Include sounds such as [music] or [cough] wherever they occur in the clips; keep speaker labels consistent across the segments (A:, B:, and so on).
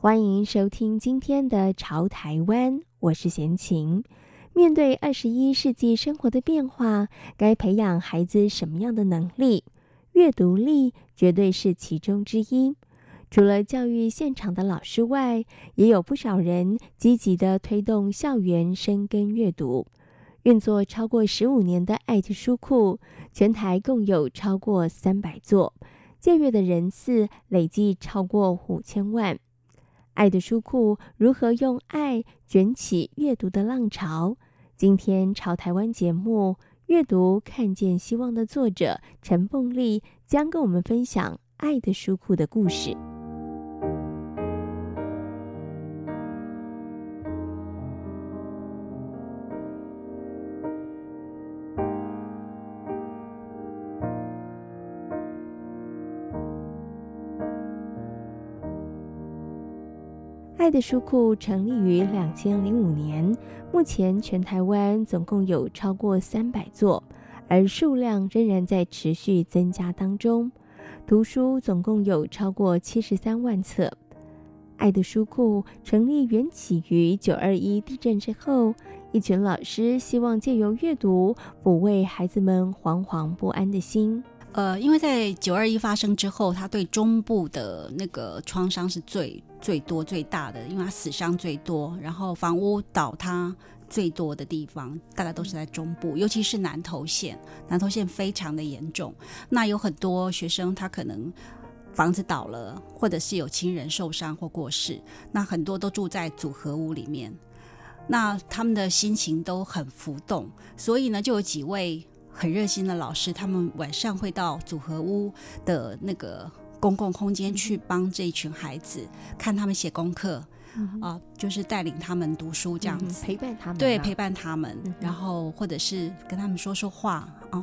A: 欢迎收听今天的《潮台湾》，我是贤琴。面对二十一世纪生活的变化，该培养孩子什么样的能力？阅读力绝对是其中之一。除了教育现场的老师外，也有不少人积极的推动校园深耕阅读。运作超过十五年的爱的书库，全台共有超过三百座。借阅的人次累计超过五千万。爱的书库如何用爱卷起阅读的浪潮？今天潮台湾节目《阅读看见希望》的作者陈凤丽将跟我们分享爱的书库的故事。爱的书库成立于两千零五年，目前全台湾总共有超过三百座，而数量仍然在持续增加当中。图书总共有超过七十三万册。爱的书库成立缘起于九二一地震之后，一群老师希望借由阅读抚慰孩子们惶惶不安的心。
B: 呃，因为在九二一发生之后，他对中部的那个创伤是最最多最大的，因为他死伤最多，然后房屋倒塌最多的地方，大概都是在中部，尤其是南投县，南投县非常的严重。那有很多学生，他可能房子倒了，或者是有亲人受伤或过世，那很多都住在组合屋里面，那他们的心情都很浮动，所以呢，就有几位。很热心的老师，他们晚上会到组合屋的那个公共空间去帮这一群孩子看他们写功课，啊、就是带领他们读书这样子，
A: 嗯、陪伴他们，
B: 对，陪伴他们，嗯、然后或者是跟他们说说话啊。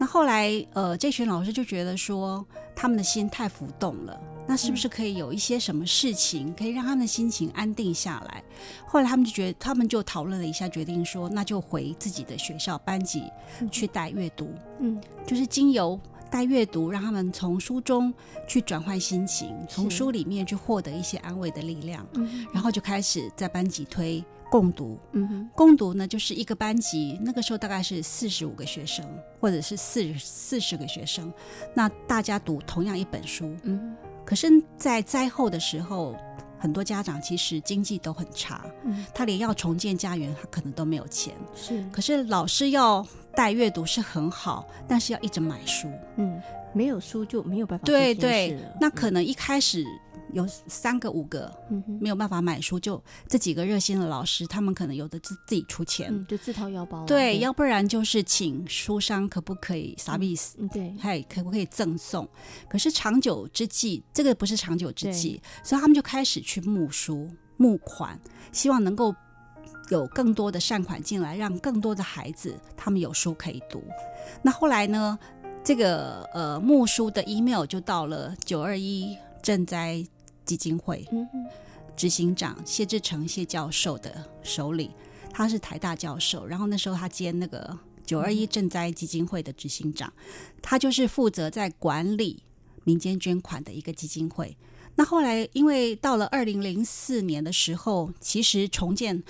B: 那后来，呃，这群老师就觉得说，他们的心太浮动了，那是不是可以有一些什么事情可以让他们的心情安定下来？后来他们就觉得，他们就讨论了一下，决定说，那就回自己的学校班级去带阅读，嗯，就是经由带阅读，让他们从书中去转换心情，从书里面去获得一些安慰的力量，嗯，然后就开始在班级推。共读，嗯哼，共读呢，就是一个班级，那个时候大概是四十五个学生，或者是四四十个学生，那大家读同样一本书，嗯，可是，在灾后的时候，很多家长其实经济都很差，嗯，他连要重建家园，他可能都没有钱，是，可是老师要带阅读是很好，但是要一直买书，嗯，
A: 没有书就没有办法，
B: 对对，那可能一开始。有三个五个嗯没有办法买书，就这几个热心的老师，他们可能有的自自己出钱，
A: 嗯、就自掏腰包。
B: 对，要不然就是请书商可不可以啥意思？对，还可不可以赠送？可是长久之计，这个不是长久之计，所以他们就开始去募书、募款，希望能够有更多的善款进来，让更多的孩子他们有书可以读。那后来呢？这个呃木书的 email 就到了九二一赈灾。基金会执行长谢志诚谢教授的手里，他是台大教授，然后那时候他兼那个九二一赈灾基金会的执行长，他就是负责在管理民间捐款的一个基金会。那后来因为到了二零零四年的时候，其实重建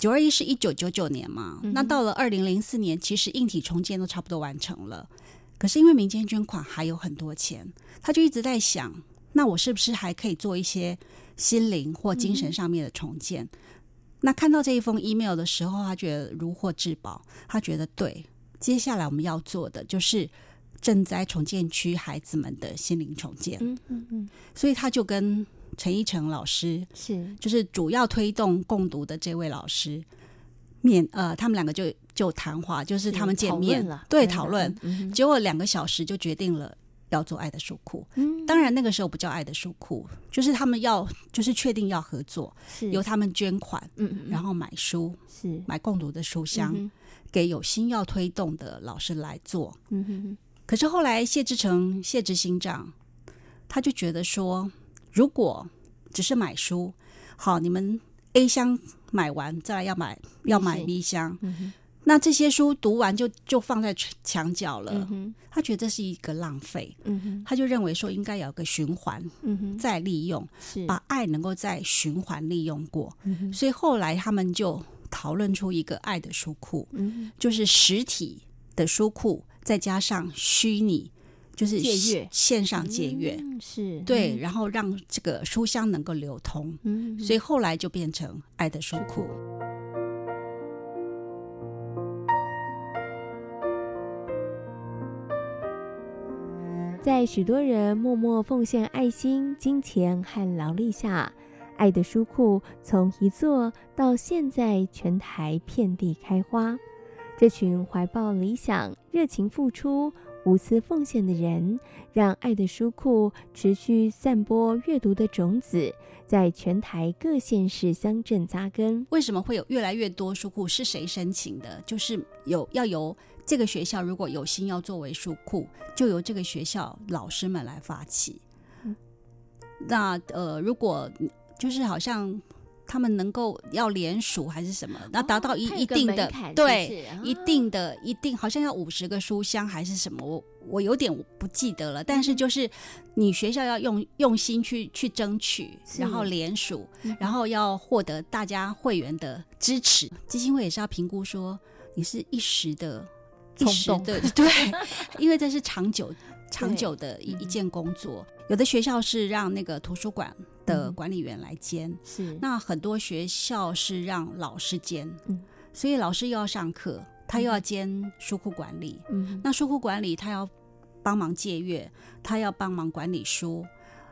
B: 九二一是一九九九年嘛，那到了二零零四年，其实硬体重建都差不多完成了，可是因为民间捐款还有很多钱，他就一直在想。那我是不是还可以做一些心灵或精神上面的重建？嗯、那看到这一封 email 的时候，他觉得如获至宝。他觉得对，接下来我们要做的就是赈灾重建区孩子们的心灵重建。嗯嗯嗯。所以他就跟陈一成老师是，就是主要推动共读的这位老师面呃，他们两个就就谈话，就是他们见面了，对，讨论。嗯、结果两个小时就决定了。要做爱的书库。嗯，当然那个时候不叫爱的书库，就是他们要就是确定要合作，是由他们捐款，嗯，嗯，然后买书，是买共读的书箱，嗯、给有心要推动的老师来做。嗯哼哼。可是后来谢志诚谢执行长他就觉得说，如果只是买书，好，你们 A 箱买完再来要买要买 B 箱。嗯那这些书读完就就放在墙角了，嗯，他觉得这是一个浪费，嗯，他就认为说应该有个循环，嗯，再利用，把爱能够再循环利用过，嗯，所以后来他们就讨论出一个爱的书库，嗯，就是实体的书库再加上虚拟，就是借阅线上借阅，嗯，是对，然后让这个书香能够流通，嗯，所以后来就变成爱的书库。
A: 在许多人默默奉献爱心、金钱和劳力下，爱的书库从一座到现在全台遍地开花。这群怀抱理想、热情付出、无私奉献的人，让爱的书库持续散播阅读的种子，在全台各县市乡镇扎根。
B: 为什么会有越来越多书库？是谁申请的？就是有要由。这个学校如果有心要作为书库，就由这个学校老师们来发起。嗯、那呃，如果就是好像他们能够要联署还是什么，那、哦、达到一一定的对、啊、一定的一定，好像要五十个书箱还是什么，我我有点不记得了。但是就是你学校要用用心去去争取，然后联署，然后要获得大家会员的支持，基金会也是要评估说你是一时的。一时的 [laughs] 对，因为这是长久、长久的一一件工作。有的学校是让那个图书馆的管理员来兼，是。那很多学校是让老师兼，嗯，所以老师又要上课，他又要兼书库管理，嗯，那书库管理他要帮忙借阅，他要帮忙管理书，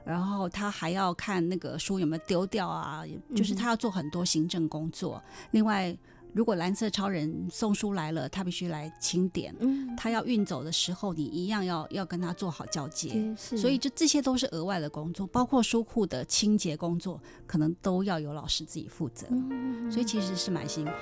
B: 然后他还要看那个书有没有丢掉啊，就是他要做很多行政工作，另外。如果蓝色超人送书来了，他必须来清点。嗯，他要运走的时候，你一样要要跟他做好交接。所以，就这些都是额外的工作，包括书库的清洁工作，可能都要由老师自己负责。嗯，所以其实是蛮辛苦。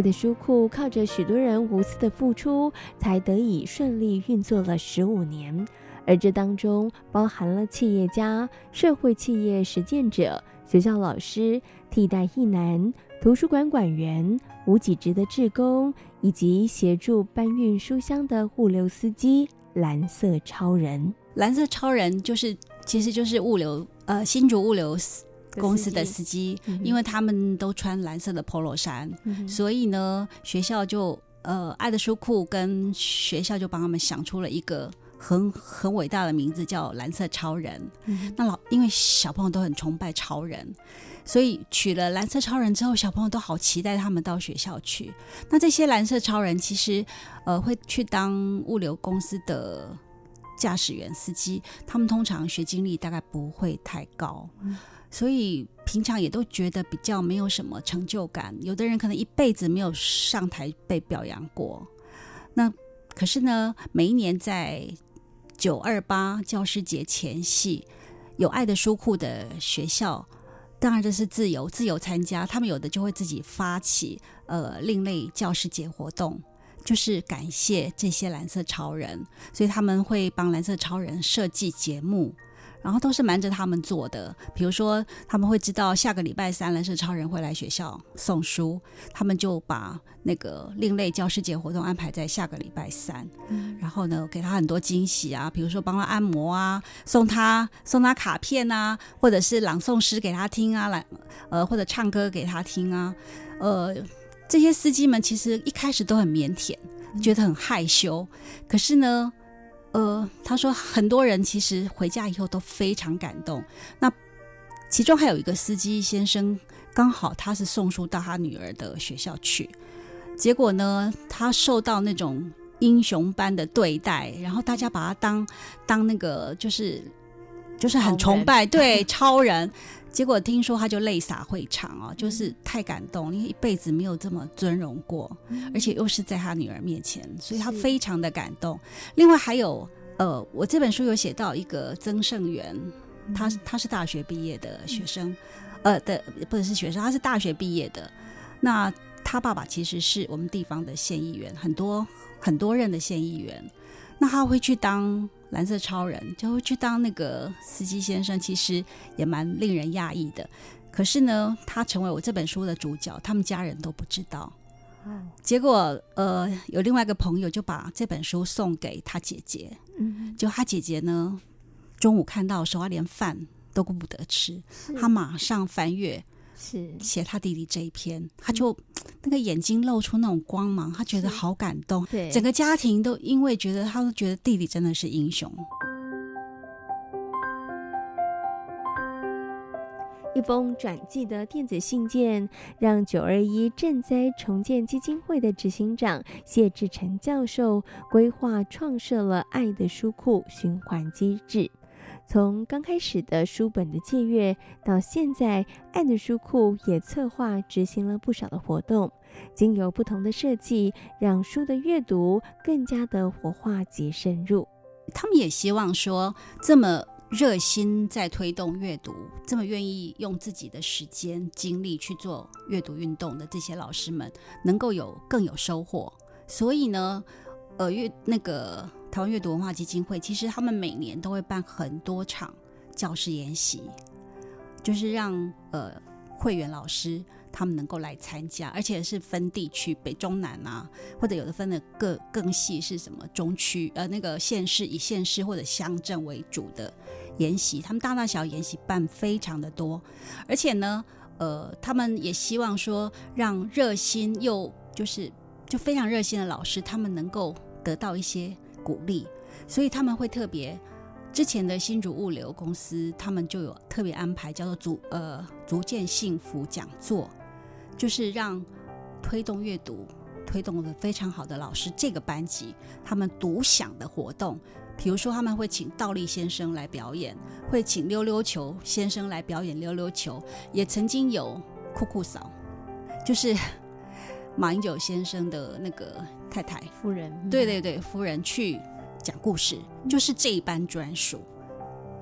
A: 的书库靠着许多人无私的付出，才得以顺利运作了十五年。而这当中包含了企业家、社会企业实践者、学校老师、替代一男、图书馆馆员、无几职的志工，以及协助搬运书箱的物流司机——蓝色超人。
B: 蓝色超人就是，其实就是物流，呃，新竹物流。公司的司机，因为他们都穿蓝色的 Polo 衫，嗯，所以呢，学校就呃，爱的书库跟学校就帮他们想出了一个很很伟大的名字，叫蓝色超人。嗯、那老因为小朋友都很崇拜超人，所以取了蓝色超人之后，小朋友都好期待他们到学校去。那这些蓝色超人其实呃会去当物流公司的驾驶员、司机，他们通常学经历大概不会太高。所以平常也都觉得比较没有什么成就感，有的人可能一辈子没有上台被表扬过。那可是呢，每一年在九二八教师节前夕，有爱的书库的学校，当然这是自由自由参加，他们有的就会自己发起呃另类教师节活动，就是感谢这些蓝色超人，所以他们会帮蓝色超人设计节目。然后都是瞒着他们做的，比如说他们会知道下个礼拜三蓝色超人会来学校送书，他们就把那个另类教师节活动安排在下个礼拜三。嗯，然后呢，给他很多惊喜啊，比如说帮他按摩啊，送他送他卡片啊，或者是朗诵诗给他听啊，来呃或者唱歌给他听啊，呃这些司机们其实一开始都很腼腆，觉得很害羞，可是呢。呃，他说很多人其实回家以后都非常感动。那其中还有一个司机先生，刚好他是送书到他女儿的学校去，结果呢，他受到那种英雄般的对待，然后大家把他当当那个就是就是很崇拜，对 [laughs] 超人。结果听说他就泪洒会场哦，就是太感动，因为一辈子没有这么尊荣过，嗯、而且又是在他女儿面前，所以他非常的感动。另外还有呃，我这本书有写到一个曾盛元，他他是大学毕业的学生，嗯、呃的不是是学生，他是大学毕业的。那他爸爸其实是我们地方的县议员，很多很多任的县议员。那他会去当蓝色超人，就会去当那个司机先生，其实也蛮令人讶异的。可是呢，他成为我这本书的主角，他们家人都不知道。嗯、结果呃，有另外一个朋友就把这本书送给他姐姐，嗯，就他姐姐呢，中午看到的时候，他连饭都顾不得吃，他马上翻阅。是写他弟弟这一篇，他就那个眼睛露出那种光芒，他觉得好感动。对，整个家庭都因为觉得，他都觉得弟弟真的是英雄。
A: 一封转寄的电子信件，让九二一赈灾重建基金会的执行长谢志成教授规划创设了爱的书库循环机制。从刚开始的书本的借阅，到现在，爱的书库也策划执行了不少的活动，经由不同的设计，让书的阅读更加的活化及深入。
B: 他们也希望说，这么热心在推动阅读，这么愿意用自己的时间精力去做阅读运动的这些老师们，能够有更有收获。所以呢，呃，阅那个。台湾阅读文化基金会其实他们每年都会办很多场教师研习，就是让呃会员老师他们能够来参加，而且是分地区北中南啊，或者有的分的更更细是什么中区呃那个县市以县市或者乡镇为主的研习，他们大大小小研习办非常的多，而且呢呃他们也希望说让热心又就是就非常热心的老师他们能够得到一些。鼓励，所以他们会特别，之前的新竹物流公司，他们就有特别安排，叫做“逐呃逐渐幸福讲座”，就是让推动阅读、推动的非常好的老师这个班级，他们独享的活动，比如说他们会请倒立先生来表演，会请溜溜球先生来表演溜溜球，也曾经有酷酷嫂，就是。马英九先生的那个太太
A: 夫人，
B: 对对对，夫人去讲故事，就是这一班专属，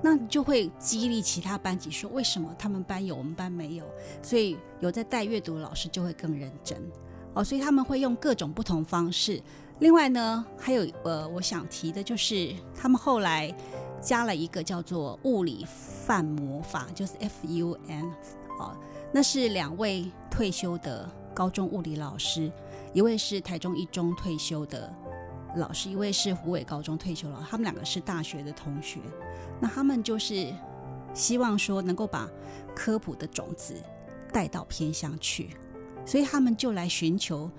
B: 那就会激励其他班级说，为什么他们班有，我们班没有？所以有在带阅读的老师就会更认真哦，所以他们会用各种不同方式。另外呢，还有呃，我想提的就是他们后来加了一个叫做物理范魔法，就是 FUN 哦，那是两位退休的。高中物理老师，一位是台中一中退休的老师，一位是虎尾高中退休老师。他们两个是大学的同学，那他们就是希望说能够把科普的种子带到偏乡去，所以他们就来寻求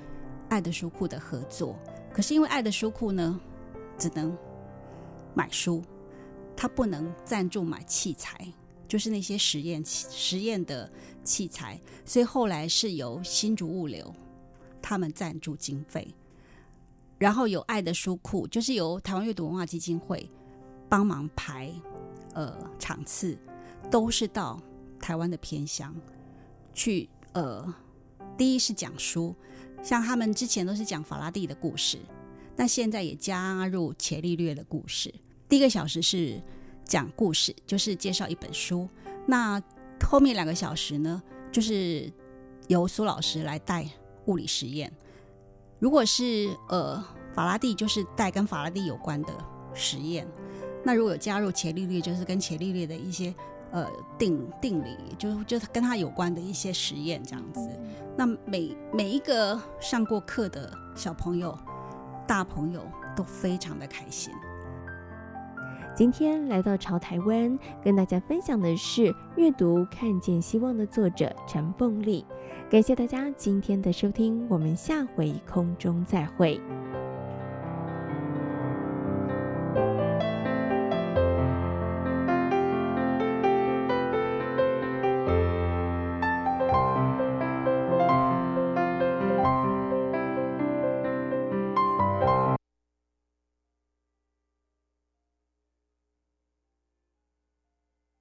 B: 爱的书库的合作。可是因为爱的书库呢，只能买书，他不能赞助买器材。就是那些实验器实验的器材，所以后来是由新竹物流他们赞助经费，然后有爱的书库，就是由台湾阅读文化基金会帮忙排呃场次，都是到台湾的偏乡去呃，第一是讲书，像他们之前都是讲法拉第的故事，那现在也加入伽利略的故事，第一个小时是。讲故事就是介绍一本书，那后面两个小时呢，就是由苏老师来带物理实验。如果是呃法拉第，就是带跟法拉第有关的实验。那如果有加入伽利略，就是跟伽利略的一些呃定定理，就就跟他有关的一些实验这样子。那每每一个上过课的小朋友、大朋友都非常的开心。
A: 今天来到潮台湾，跟大家分享的是阅读看见希望的作者陈凤丽。感谢大家今天的收听，我们下回空中再会。